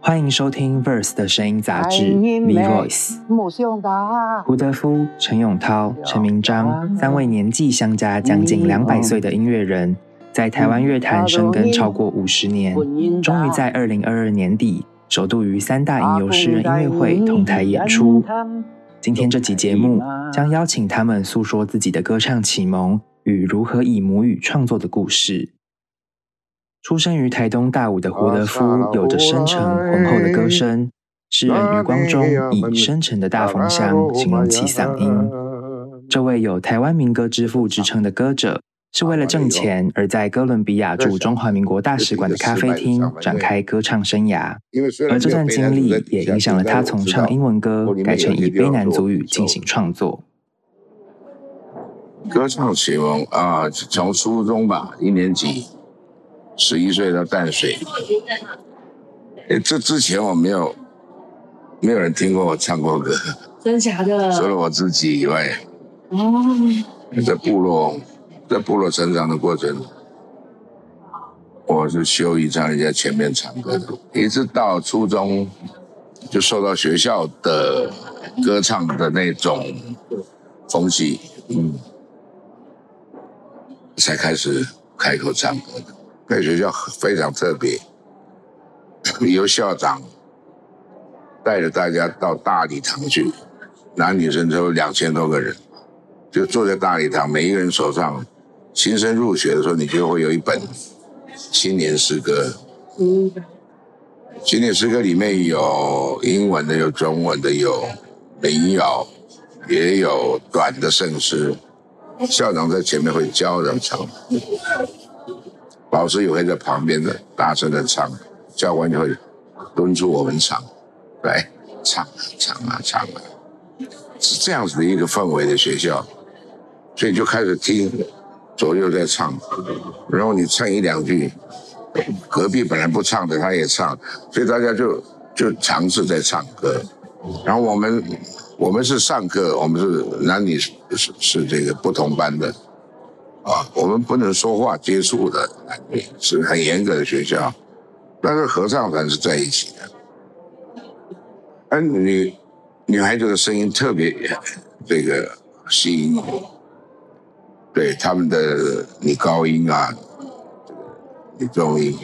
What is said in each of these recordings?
欢迎收听 Verse 的声音杂志《V Voice》。胡德夫、陈永涛、陈明章三位年纪相加将近两百岁的音乐人，在台湾乐坛深耕超过五十年，终于在二零二二年底首度于三大吟游诗人音乐会同台演出。今天这集节目将邀请他们诉说自己的歌唱启蒙与如何以母语创作的故事。出生于台东大武的胡德夫，有着深沉浑厚的歌声。诗人余光中以深沉的大风箱形容其嗓音。这位有台湾民歌之父之称的歌者，是为了挣钱而在哥伦比亚驻中华民国大使馆的咖啡厅展开歌唱生涯。而这段经历也影响了他从唱英文歌改成以卑南族语进行创作。歌唱启蒙啊，从初中吧，一年级。十一岁到淡水，哎，这之前我没有，没有人听过我唱过歌，真假的？除了我自己以外，哦，在部落，在部落成长的过程，我是羞于在人家前面唱歌的，一直到初中，就受到学校的歌唱的那种风气，嗯，才开始开口唱歌的。在学校非常特别，由校长带着大家到大礼堂去，男女生都两千多个人，就坐在大礼堂，每一个人手上，新生入学的时候，你就会有一本新年诗歌。嗯，新年诗歌里面有英文的，有中文的，有民谣，也有短的圣诗。校长在前面会教人唱。老师也会在旁边的大声的唱，教官就会敦促我们唱，来唱啊唱啊唱啊，是这样子的一个氛围的学校，所以就开始听左右在唱，然后你唱一两句，隔壁本来不唱的他也唱，所以大家就就尝试在唱歌，然后我们我们是上课，我们是男女是是这个不同班的。啊，我们不能说话接触的，是很严格的学校。但是合唱团是在一起的。而女女孩子的声音特别这个吸引我，对他们的女高音啊，女中音，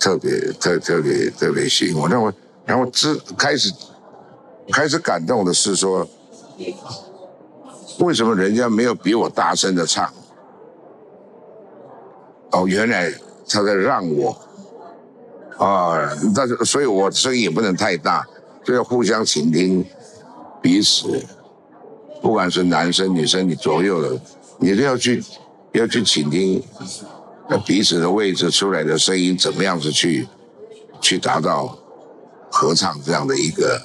特别特特别特别吸引我。让我然后之开始开始感动的是说。为什么人家没有比我大声的唱？哦，原来他在让我啊，但是所以我声音也不能太大，就要互相倾听彼此，不管是男生女生，你左右的，你都要去要去倾听那彼此的位置出来的声音怎么样子去去达到合唱这样的一个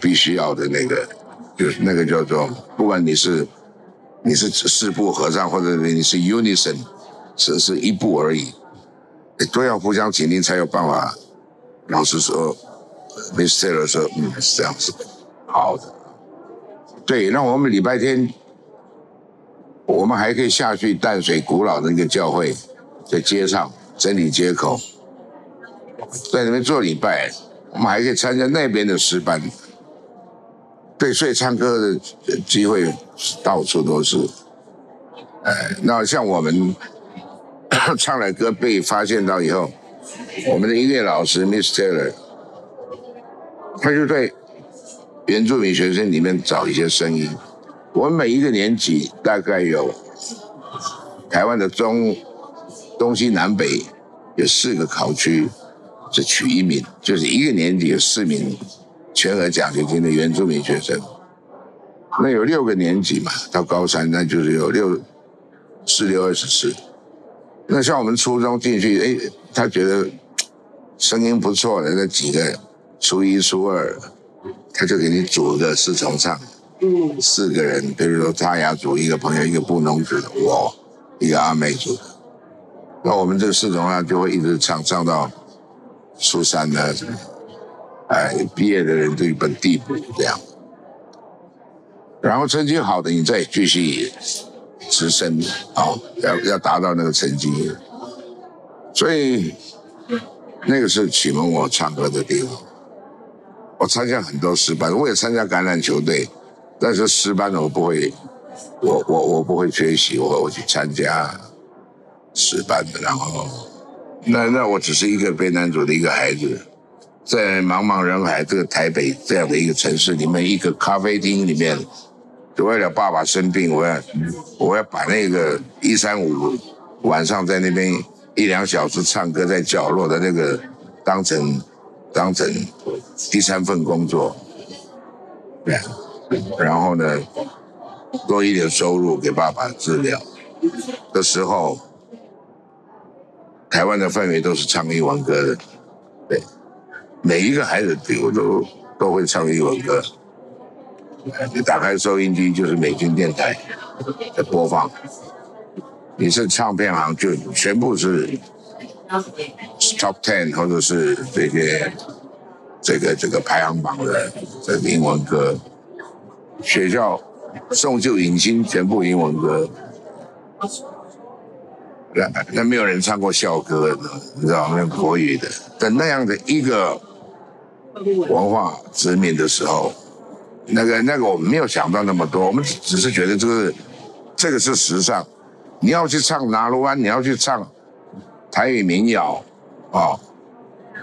必须要的那个。就是那个叫做，不管你是你是四部合唱，或者你是 unison，只是一部而已，都要互相倾听才有办法。老师说，Mr. Taylor 说，嗯，是这样子，好的。对，那我们礼拜天，我们还可以下去淡水古老的那个教会，在街上真理街口，在那边做礼拜，我们还可以参加那边的诗班。对，所以唱歌的机会到处都是。哎，那像我们 唱的歌被发现到以后，我们的音乐老师 Miss Taylor，他就在原住民学生里面找一些声音。我们每一个年级大概有台湾的中、东西南北有四个考区是取一名，就是一个年级有四名。全额奖学金的原住民学生，那有六个年级嘛，到高三那就是有六四六二十四。那像我们初中进去，哎，他觉得声音不错的那几个，初一初二，他就给你组个四重唱，嗯，四个人，比如说他雅组一个朋友，一个布农族的我，一个阿美族的，那我们这四重唱就会一直唱唱到初三的。哎，毕业的人都一本地补这样，然后成绩好的你再继续直升啊，要要达到那个成绩，所以那个是启蒙我唱歌的地方。我参加很多诗班，我也参加橄榄球队，但是诗班我不会，我我我不会缺席，我我去参加诗班的，然后那那我只是一个非男主的一个孩子。在茫茫人海这个台北这样的一个城市里面，一个咖啡厅里面，为了爸爸生病，我要我要把那个一三五晚上在那边一两小时唱歌在角落的那个当成当成第三份工作，对，然后呢多一点收入给爸爸治疗。的时候，台湾的氛围都是唱英文歌的，对。每一个孩子我都都会唱英文歌，你打开收音机就是美军电台在播放，你是唱片行就全部是 top ten 或者是这些这个这个排行榜的这英文歌，学校送旧迎新全部英文歌，那那没有人唱过校歌的，你知道吗？国语的，但那样的一个。文化殖民的时候，那个那个我们没有想到那么多，我们只是觉得这个这个是时尚。你要去唱拿鲁湾，你要去唱台语民谣，啊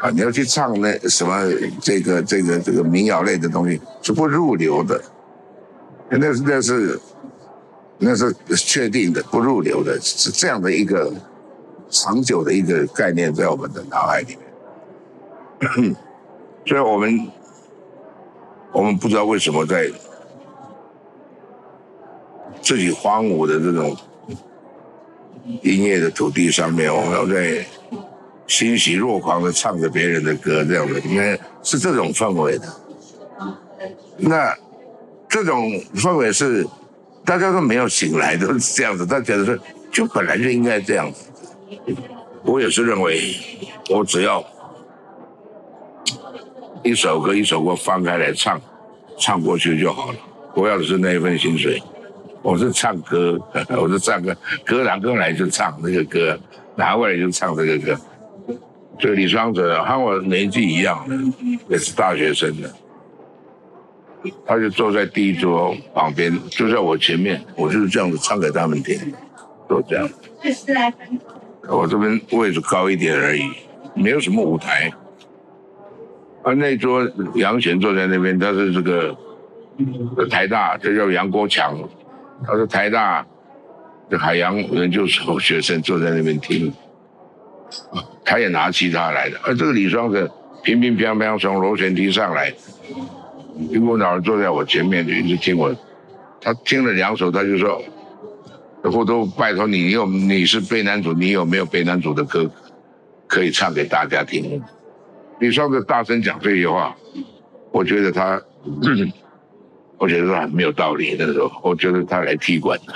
啊，你要去唱那什么这个这个这个民谣类的东西是不入流的，那是那是那是确定的不入流的，是这样的一个长久的一个概念在我们的脑海里面。所以我们，我们不知道为什么在自己荒芜的这种音乐的土地上面，我们要在欣喜若狂的唱着别人的歌，这样的，应该是这种氛围的。那这种氛围是大家都没有醒来，都是这样子。他觉得说，就本来就应该这样子。我也是认为，我只要。一首歌一首歌翻开来唱，唱过去就好了。我要的是那一份薪水。我是唱歌，我是唱歌，歌拿歌来就唱那个歌，拿过来就唱这个歌。所以李双泽和我年纪一样的，也是大学生的，他就坐在第一桌旁边，就在我前面，我就是这样子唱给他们听，就这样。我这边位置高一点而已，没有什么舞台。啊，那桌杨贤坐在那边，他是这个台大，这叫杨国强，他是台大的海洋研究所学生，坐在那边听。他也拿吉他来的，而这个李双子乒乒乓乓从螺旋梯上来，一股脑坐在我前面，就一直听我。他听了两首，他就说：“我都拜托你，你有你是背男主，你有没有背男主的歌可以唱给大家听？”你上次大声讲这些话，我觉得他，我觉得他很没有道理。那时候，我觉得他来踢馆，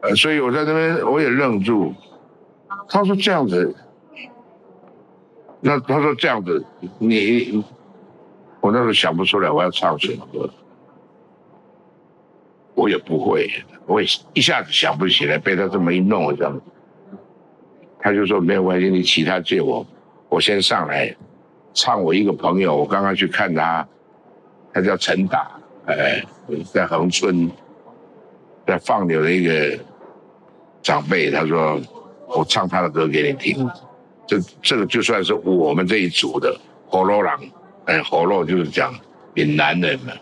呃，所以我在那边我也愣住。他说这样子，那他说这样子，你，我那时候想不出来我要唱什么歌，我也不会，我也一下子想不起来，被他这么一弄，这样。他就说没有关系，你其他借我，我先上来唱我一个朋友，我刚刚去看他，他叫陈达，哎，在恒春，在放牛的一个长辈，他说我唱他的歌给你听，这这个就算是我们这一组的火罗郎，哎，火罗就是讲闽南人嘛，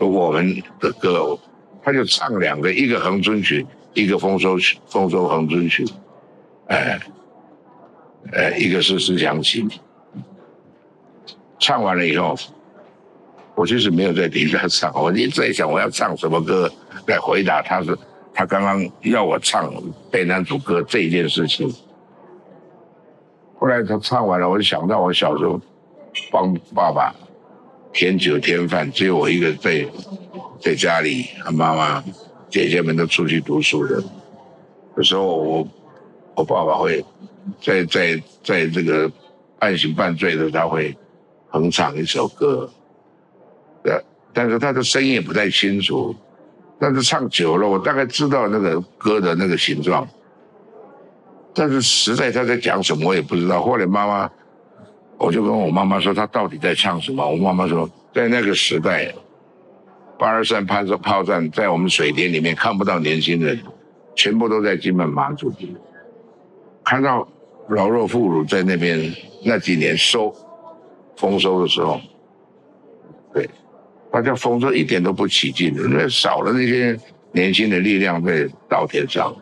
我们的歌，他就唱两个，一个恒春曲，一个丰收曲，丰收恒春曲。哎，呃，一个是思想起，唱完了以后，我其实没有在底下唱，我一直在想我要唱什么歌来回答他是他刚刚要我唱背男主歌这一件事情。后来他唱完了，我就想到我小时候帮爸爸添酒添饭，只有我一个在在家里，妈妈姐姐们都出去读书了，有时候我。我爸爸会在在在这个半醒半醉的，他会哼唱一首歌，呃，但是他的声音也不太清楚。但是唱久了，我大概知道那个歌的那个形状。但是实在他在讲什么，我也不知道。后来妈妈，我就跟我妈妈说，他到底在唱什么？我妈妈说，在那个时代，八二三炮炮战在我们水田里面看不到年轻人，全部都在金门马祖。看到老弱妇孺在那边那几年收丰收的时候，对，大家丰收一点都不起劲，因为少了那些年轻的力量在稻田上。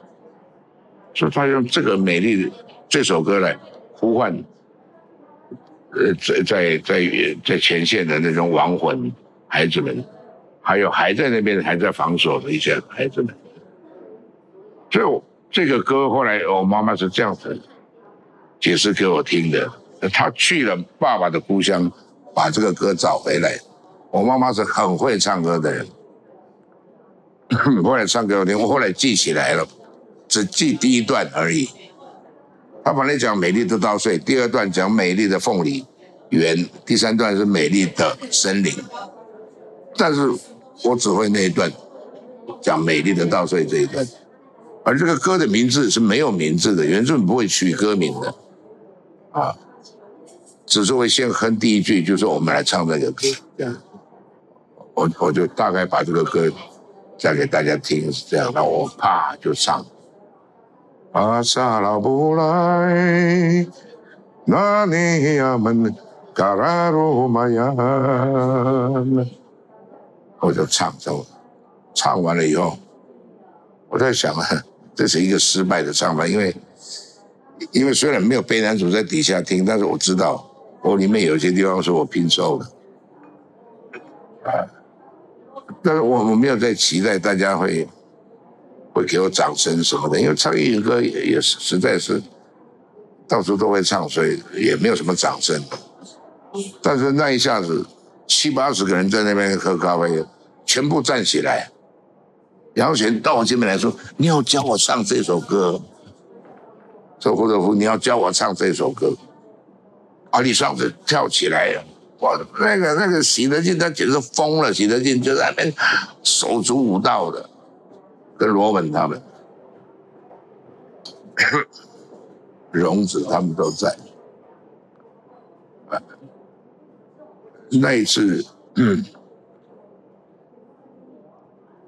所以他用这个美丽的这首歌来呼唤，呃，在在在在前线的那种亡魂孩子们，还有还在那边还在防守的一些孩子们。所以这个歌后来我妈妈是这样子解释给我听的：，她去了爸爸的故乡，把这个歌找回来。我妈妈是很会唱歌的人，后来唱给我听，我后来记起来了。只记第一段而已。他本来讲美丽的稻穗，第二段讲美丽的凤梨园，第三段是美丽的森林。但是我只会那一段，讲美丽的稻穗这一段。而这个歌的名字是没有名字的，原著不会取歌名的，啊，只是会先哼第一句，就说我们来唱这个歌。这样，我我就大概把这个歌再给大家听，是这样，那我啪就唱。阿萨拉布莱，那尼亚门卡拉罗玛亚，我就唱走，唱完了以后，我在想啊，这是一个失败的唱法，因为因为虽然没有悲男主在底下听，但是我知道我里面有些地方是我拼凑的，啊，但是我我没有在期待大家会。会给我掌声什么的，因为唱粤语歌也也是实在是到处都会唱，所以也没有什么掌声。但是那一下子七八十个人在那边喝咖啡，全部站起来，杨贤到我这边来说：“你要教我唱这首歌。”说胡德夫，你要教我唱这首歌。阿里上子跳起来了，哇，那个那个喜德进他简直疯了，喜德进就在那边手足舞蹈的。跟罗文他们，荣子他们都在。那一次，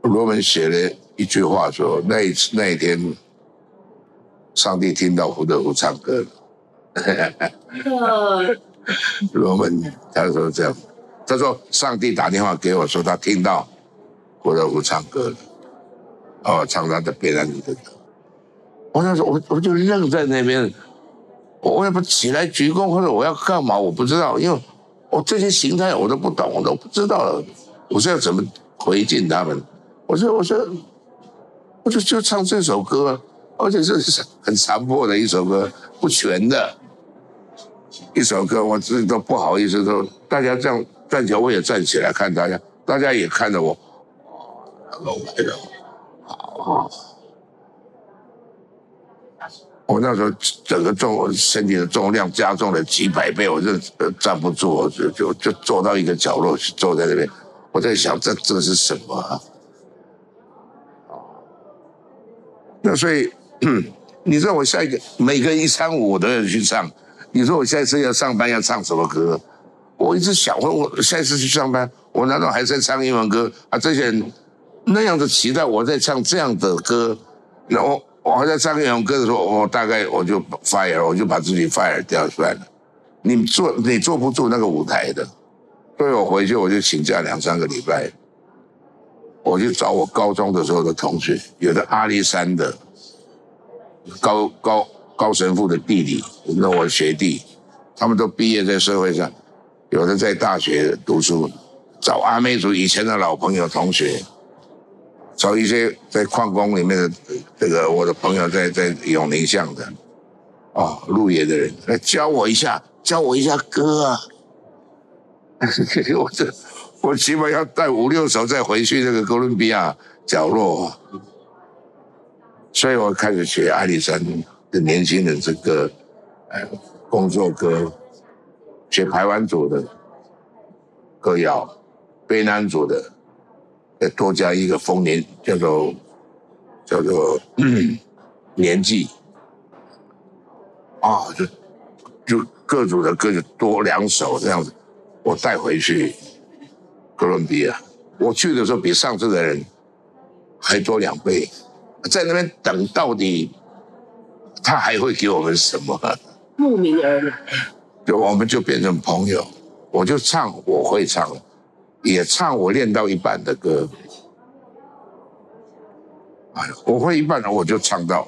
罗文写了一句话说：“那一次那一天，上帝听到胡德夫唱歌了。”罗文他说这样，他说上帝打电话给我说他听到胡德夫唱歌了。哦，唱他的贝兰尼的歌，我那时候我我就愣在那边，我要不起来鞠躬或者我要干嘛？我不知道，因为我这些形态我都不懂，我都不知道，我是要怎么回敬他们？我说我说，我就就唱这首歌，而且是很残破的一首歌，不全的一首歌，我自己都不好意思说，大家这样站起来，我也站起来看大家，大家也看着我，哦，来了。哦，我那时候整个重身体的重量加重了几百倍，我就站不住，就就就坐到一个角落去，坐在那边。我在想，这这是什么？那所以，你说我下一个每个一三五我都要去唱。你说我下一次要上班要唱什么歌？我一直想，我我下一次去上班，我难道还在唱英文歌啊？这些人。那样的期待，我在唱这样的歌，然后我还在唱英文歌的时候，我大概我就 fire，我就把自己 fire 掉算了。你坐你坐不住那个舞台的，所以我回去我就请假两三个礼拜，我去找我高中的时候的同学，有的阿里山的高高高神父的弟弟，那我学弟，他们都毕业在社会上，有的在大学读书，找阿妹族以前的老朋友同学。找一些在矿工里面的这个我的朋友，在在永宁巷的，哦，路野的人来教我一下，教我一下歌啊！我这我起码要带五六首再回去那个哥伦比亚角落，所以我开始学阿里山的年轻人这个呃工作歌，学排湾组的歌谣，悲男组的，再多加一个丰年，叫做叫做年纪，啊，就就各组的歌就多两首这样子，我带回去哥伦比亚，我去的时候比上次的人还多两倍，在那边等到底他还会给我们什么？慕名而来，就我们就变成朋友，我就唱我会唱，也唱我练到一半的歌。哎，我会一半的我就唱到，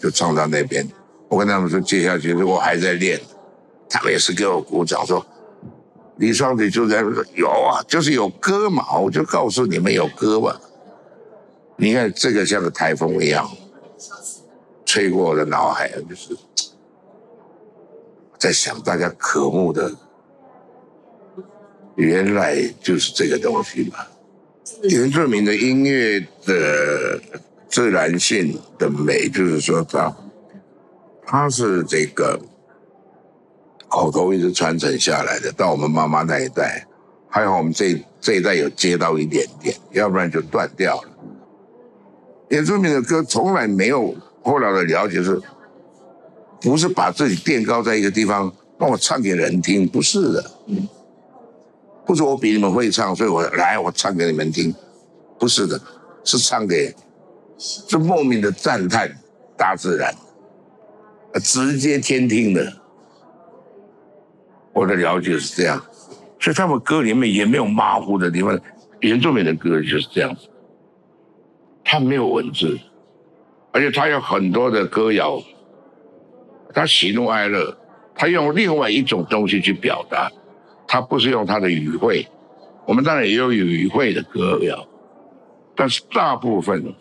就唱到那边。我跟他们说接下去我还在练，他们也是给我鼓掌说，李双子就在说有啊，就是有歌嘛，我就告诉你们有歌嘛。你看这个像个台风一样，吹过我的脑海，就是。在想大家渴慕的，原来就是这个东西嘛。原住民的音乐的自然性的美，就是说它，它是这个口头一直传承下来的，到我们妈妈那一代，还好我们这这一代有接到一点点，要不然就断掉了。原住民的歌从来没有后来的了解是。不是把自己垫高在一个地方，让我唱给人听，不是的。不是我比你们会唱，所以我来我唱给你们听，不是的，是唱给，是莫名的赞叹大自然，直接天听的。我的了解是这样，所以他们歌里面也没有马虎的地方。原住民的歌就是这样子，他没有文字，而且他有很多的歌谣。他喜怒哀乐，他用另外一种东西去表达，他不是用他的语汇。我们当然也有语汇的歌谣，但是大部分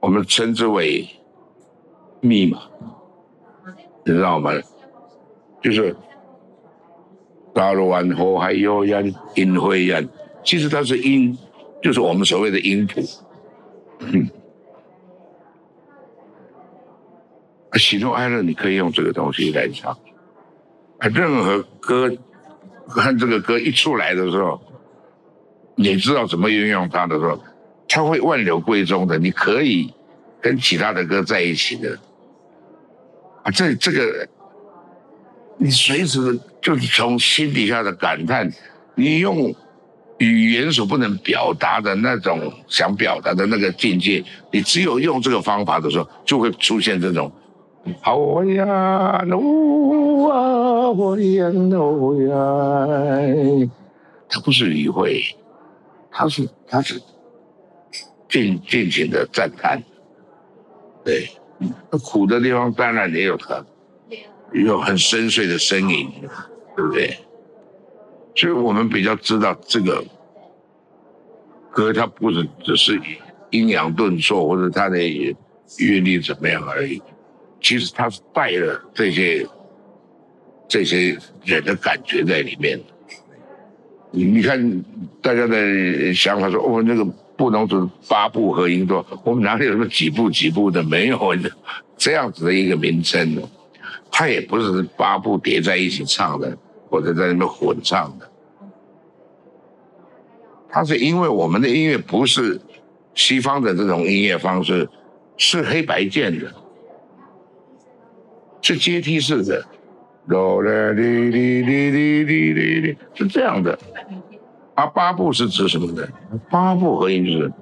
我们称之为密码，你知道吗？就是大陆湾后还有音音会音，其实它是音，就是我们所谓的音谱。喜怒哀乐，你可以用这个东西来唱。任何歌，看这个歌一出来的时候，你知道怎么运用它的时候，它会万流归宗的。你可以跟其他的歌在一起的。啊，这这个，你随时就是从心底下的感叹，你用语言所不能表达的那种想表达的那个境界，你只有用这个方法的时候，就会出现这种。好呀，努啊，我呀努呀，他不是理会，他是他是尽尽情的赞叹，对，那苦的地方当然也有他，有很深邃的声音，对不对？所以我们比较知道这个歌，它不是只是阴阳顿挫或者它的乐律怎么样而已。其实它是带了这些这些人的感觉在里面。你你看大家的想法说，哦，那个不能是八部合音多，我们哪里有什么几部几部的？没有这样子的一个名称的，他也不是八部叠在一起唱的，或者在那边混唱的。他是因为我们的音乐不是西方的这种音乐方式，是黑白键的。是阶梯式的，哆来哩哩哩哩哩哩哩，是这样的。啊，八部是指什么的？八部合音是，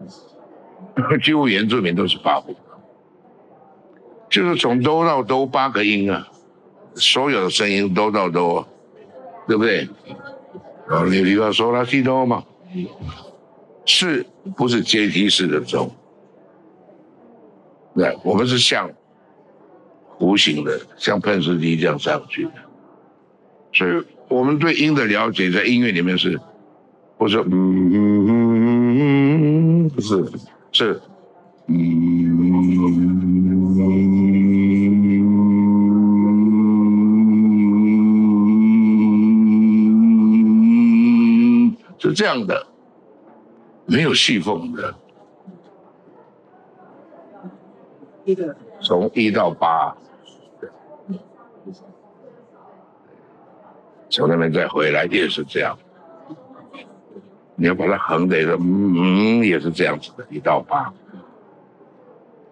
几乎原住民都是八部，就是从哆到哆八个音啊，所有的声音哆到哆，对不对？啊，你比方说拉西哆嘛，是不是阶梯式的钟？对，我们是像。弧形的，像喷射机这样上去的，所以我们对音的了解，在音乐里面是，不是嗯嗯嗯，不是是嗯，是这样的，没有细缝的，从一到八。从那边再回来也是这样，你要把它横的说，嗯，也是这样子的一道疤。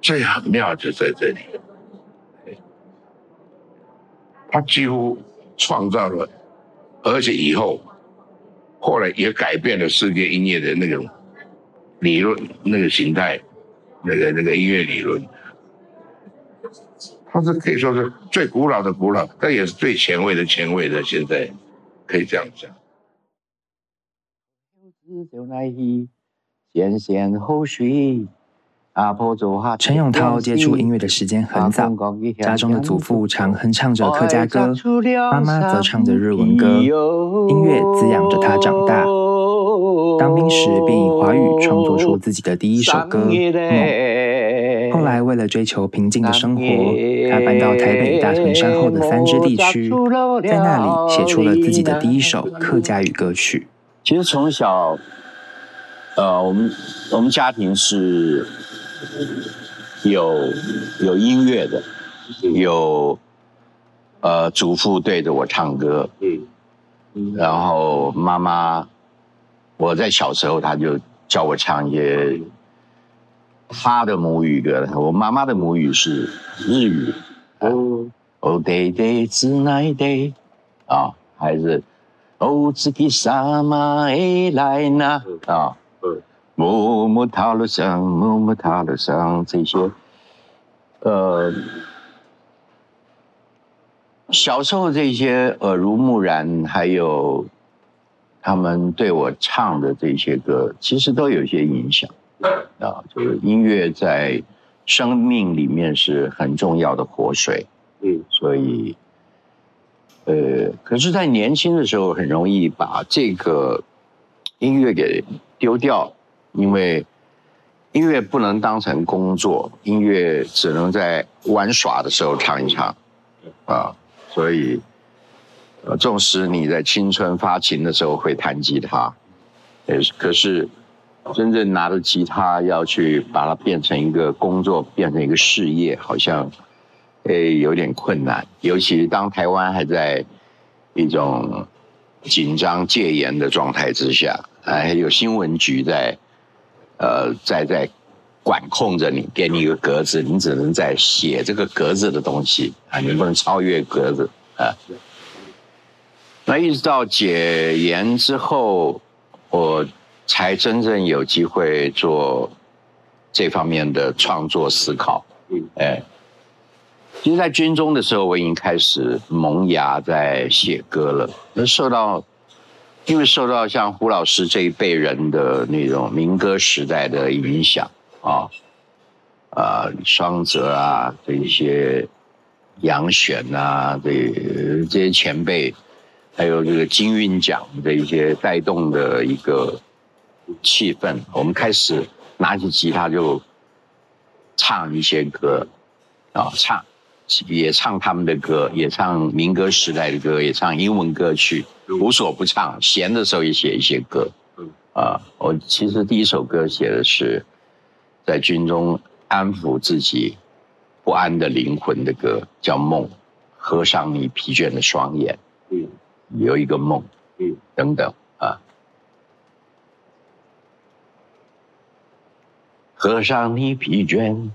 最很妙就在这里，他几乎创造了，而且以后后来也改变了世界音乐的那种理论、那个形态、那个那个音乐理论。它是可以说是最古老的古老，但也是最前卫的前卫的。现在可以这样讲。陈永涛接触音乐的时间很早，家中的祖父常哼唱着客家歌，妈妈则唱着日文歌，音乐滋养着他长大。当兵时便以华语创作出自己的第一首歌《梦》。后来为了追求平静的生活，他搬到台北大屯山后的三支地区，在那里写出了自己的第一首客家语歌曲。其实从小，呃，我们我们家庭是。有有音乐的，有呃祖父对着我唱歌，嗯，然后妈妈，我在小时候他就叫我唱一些他的母语歌，我妈妈的母语是日语，哦。哦 day day 子奈 day 啊，还是哦自己什么来呢？啊。木木塔罗上，木木塔罗上，这些，呃，小时候这些耳濡目染，还有他们对我唱的这些歌，其实都有一些影响啊。就是音乐在生命里面是很重要的活水，嗯，所以，呃，可是，在年轻的时候，很容易把这个音乐给丢掉。因为音乐不能当成工作，音乐只能在玩耍的时候唱一唱，啊，所以，呃，纵使你在青春发情的时候会弹吉他，呃，可是真正拿着吉他要去把它变成一个工作，变成一个事业，好像，诶，有点困难。尤其当台湾还在一种紧张戒严的状态之下，还有新闻局在。呃，在在管控着你，给你一个格子，你只能在写这个格子的东西啊，你不能超越格子啊。那一直到解严之后，我才真正有机会做这方面的创作思考。嗯，哎，其实，在军中的时候，我已经开始萌芽在写歌了。那受到。因为受到像胡老师这一辈人的那种民歌时代的影响啊，啊，双泽啊，这一些杨选啊，这这些前辈，还有这个金韵奖的一些带动的一个气氛，我们开始拿起吉他就唱一些歌啊，唱也唱他们的歌，也唱民歌时代的歌，也唱英文歌曲。无所不唱，闲的时候也写一些歌。啊，我其实第一首歌写的是在军中安抚自己不安的灵魂的歌，叫《梦》，合上你疲倦的双眼，嗯，有一个梦，嗯，等等啊，合上你疲倦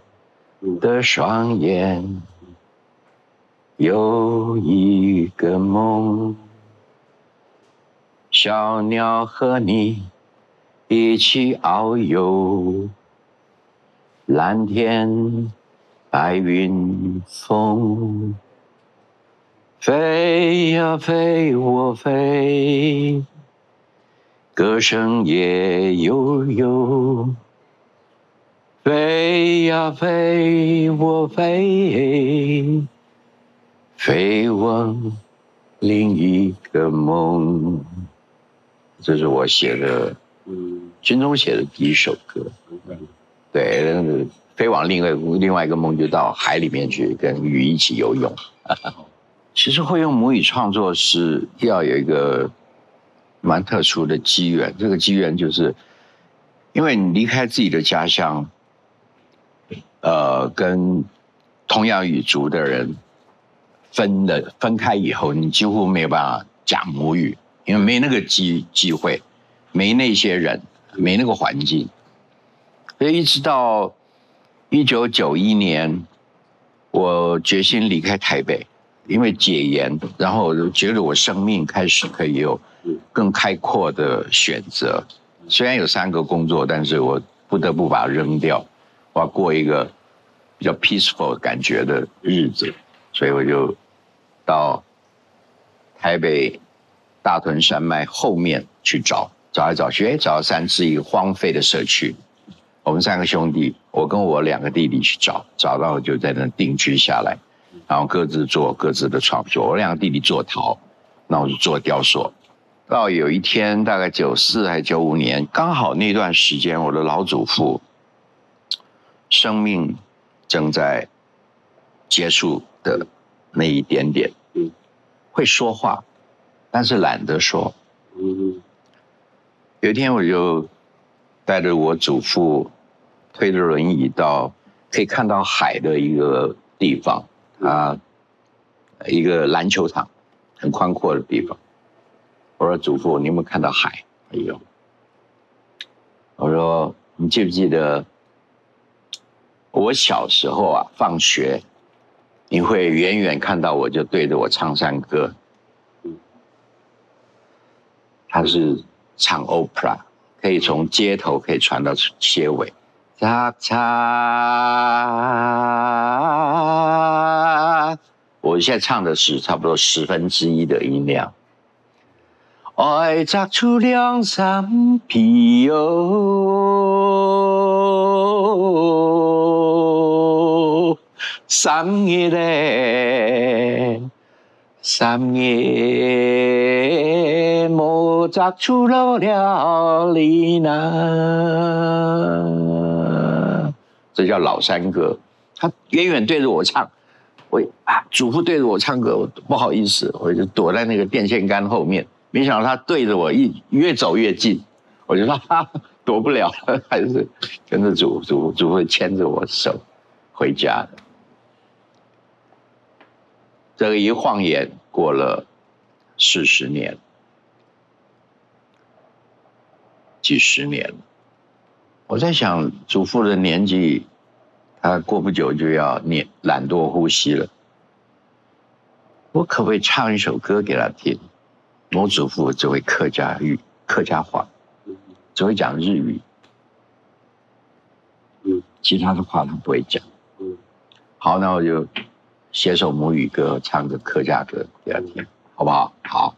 的双眼，有一个梦。小鸟和你一起遨游，蓝天白云风，飞呀飞我飞，歌声也悠悠，飞呀飞我飞，飞往另一个梦。这是我写的，嗯，军中写的第一首歌，对，那个飞往另外另外一个梦，就到海里面去跟鱼一起游泳。其实会用母语创作是要有一个蛮特殊的机缘，这个机缘就是因为你离开自己的家乡，呃，跟同样语族的人分的分开以后，你几乎没有办法讲母语。因为没那个机机会，没那些人，没那个环境，所以一直到一九九一年，我决心离开台北，因为解严，然后觉得我生命开始可以有更开阔的选择。虽然有三个工作，但是我不得不把它扔掉，我要过一个比较 peaceful 感觉的日子，所以我就到台北大屯山脉后面去找。找来找去，哎，找到三次一个荒废的社区。我们三个兄弟，我跟我两个弟弟去找，找到就在那定居下来，然后各自做各自的创作。我两个弟弟做陶，那我就做雕塑。到有一天，大概九四还九五年，刚好那段时间，我的老祖父生命正在结束的那一点点，会说话，但是懒得说。有一天，我就带着我祖父推着轮椅到可以看到海的一个地方啊，一个篮球场，很宽阔的地方。我说：“祖父，你有没有看到海？”哎呦！我说：“你记不记得我小时候啊，放学你会远远看到我就对着我唱山歌。”他是。唱 opera 可以从街头可以传到结尾，嚓嚓。我现在唱的是差不多十分之一的音量。爱摘出两三皮哟，三月嘞，三月。莫扎出了哩呐，这叫老山歌。他远远对着我唱，我啊，祖父对着我唱歌，我不好意思，我就躲在那个电线杆后面。没想到他对着我一越走越近，我就说哈，躲不了了，还是跟着祖祖祖父牵着我手回家的。这个一晃眼过了四十年。几十年了，我在想，祖父的年纪，他过不久就要年懒惰呼吸了。我可不可以唱一首歌给他听？我祖父只会客家语、客家话，只会讲日语，其他的话他不会讲。好，那我就写首母语歌，唱个客家歌给他听，好不好？好，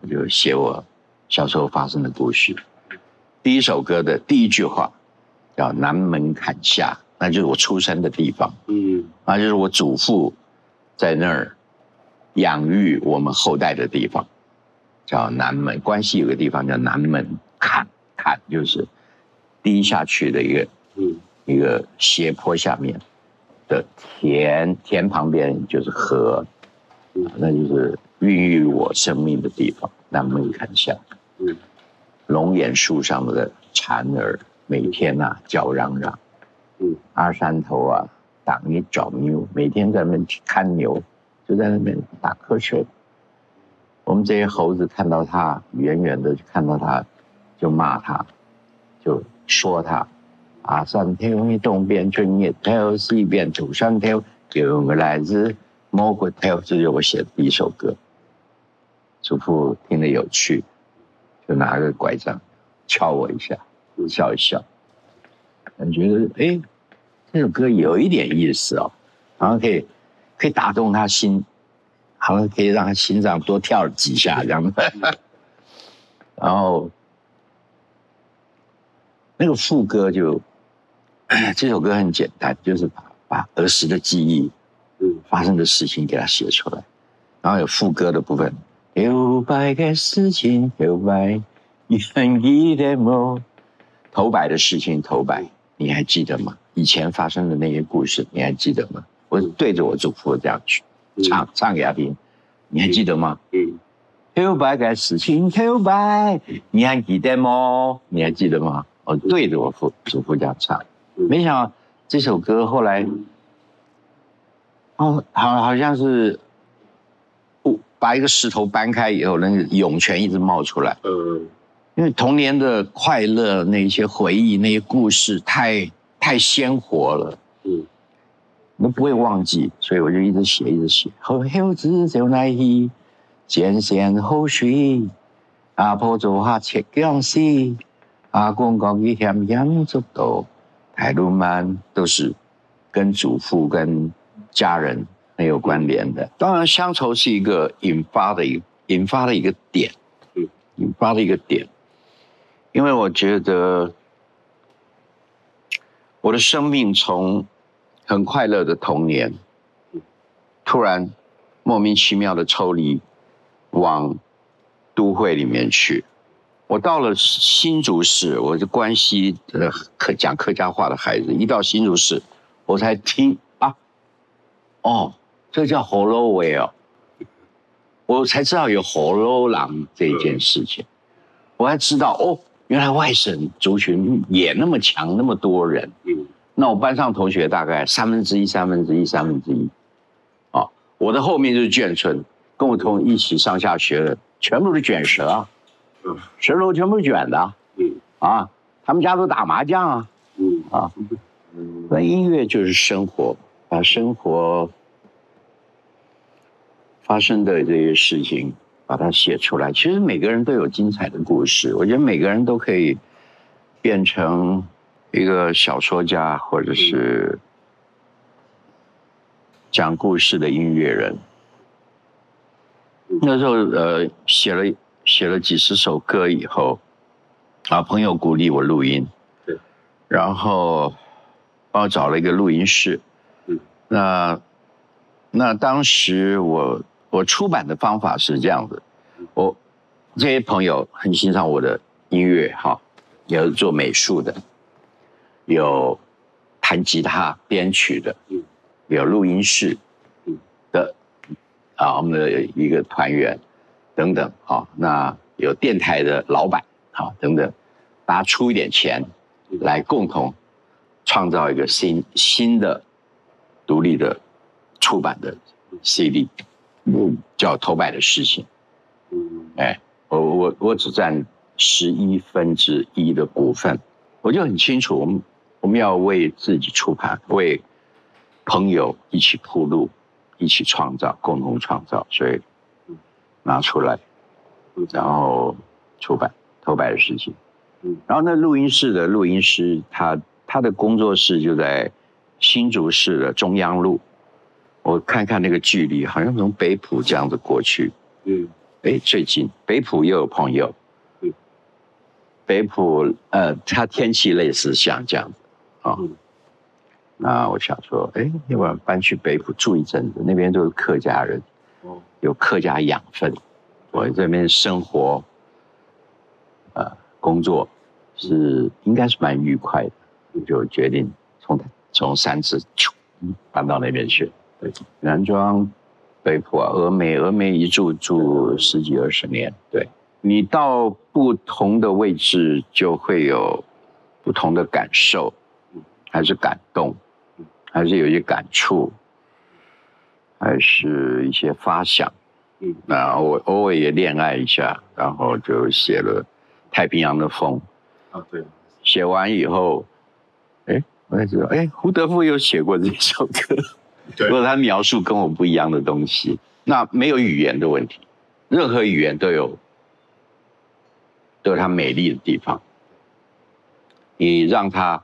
我就写我小时候发生的故事。第一首歌的第一句话叫“南门坎下”，那就是我出生的地方。嗯，那就是我祖父在那儿养育我们后代的地方，叫南门。关西有个地方叫南门坎，坎就是低下去的一个，嗯，一个斜坡下面的田，田旁边就是河，那就是孕育我生命的地方。南门坎下，嗯。龙眼树上的蝉儿每天呐叫嚷嚷，嗯，二山头啊，挡你找牛，每天在那边看牛，就在那边打瞌睡。我们这些猴子看到他，远远的看到他，就骂他，就说他，啊，山头你东边春叶头，西边土山头，有个来自魔鬼头，这是我写的第一首歌。祖父听得有趣。就拿个拐杖敲我一下，笑一笑，感觉哎，这首歌有一点意思哦，好像可以可以打动他心，好像可以让他心脏多跳几下这样子。然后那个副歌就 这首歌很简单，就是把把儿时的记忆，嗯，发生的事情给它写出来，然后有副歌的部分。有白的事情，头白，你还记得吗？头白的事情，头白，你还记得吗？以前发生的那些故事，你还记得吗？我对着我祖父这样去唱，唱给他听，你还记得吗？嗯。头白的事情，头白，你还记得吗？你还记得吗？我对着我父祖父这样唱，没想到这首歌后来，哦，好，好像是。不把一个石头搬开以后，那个涌泉一直冒出来。嗯，因为童年的快乐那些回忆那些故事太太鲜活了，嗯，都不会忘记，所以我就一直写一直写。后后子就来伊，前线后水，阿婆做下切姜丝，阿公讲一咸盐足多，台路曼都是跟祖父跟家人很有关联的。当然，乡愁是一个引发的一引发的一个点，嗯，引发的一个点。因为我觉得我的生命从很快乐的童年，突然莫名其妙的抽离，往都会里面去。我到了新竹市，我是关西的客讲客家话的孩子，一到新竹市，我才听啊，哦，这叫火楼尾哦，我才知道有火楼郎这件事情，我还知道哦。原来外省族群也那么强，那么多人。嗯，那我班上同学大概三分之一、三分之一、三分之一。啊，我的后面就是眷村，跟我同一起上下学的，全部是卷舌啊。嗯，舌头全部卷的。嗯，啊，他们家都打麻将啊。嗯，啊，那音乐就是生活，把生活发生的这些事情。把它写出来。其实每个人都有精彩的故事，我觉得每个人都可以变成一个小说家，或者是讲故事的音乐人。那时候，呃，写了写了几十首歌以后，啊，朋友鼓励我录音，对，然后帮我找了一个录音室。嗯，那那当时我。我出版的方法是这样子，我这些朋友很欣赏我的音乐，哈，有做美术的，有弹吉他编曲的，有录音室的，啊，我们的一个团员等等，啊，那有电台的老板，啊，等等，大家出一点钱来共同创造一个新新的独立的出版的 CD。嗯，叫头版的事情，嗯，哎，我我我只占十一分之一的股份，我就很清楚，我们我们要为自己出盘，为朋友一起铺路，一起创造，共同创造，所以拿出来，然后出版偷摆的事情，嗯，然后那录音室的录音师，他他的工作室就在新竹市的中央路。我看看那个距离，好像从北浦这样子过去，嗯，哎，最近北浦又有朋友，嗯，北浦呃，它天气类似像这样子，啊，那我想说，哎，要不然搬去北浦住一阵子，那边都是客家人，哦，有客家养分，我这边生活，呃，工作是应该是蛮愉快的，就决定从从三次搬到那边去。对南庄、北浦啊，峨眉，峨眉一住住十几二十年。对你到不同的位置，就会有不同的感受，还是感动，还是有一些感触，还是一些发想。嗯，那我偶尔也恋爱一下，然后就写了《太平洋的风》。啊，对。写完以后，哎，我才知道，哎，胡德夫有写过这首歌。如果他描述跟我不一样的东西，那没有语言的问题，任何语言都有都有它美丽的地方。你让它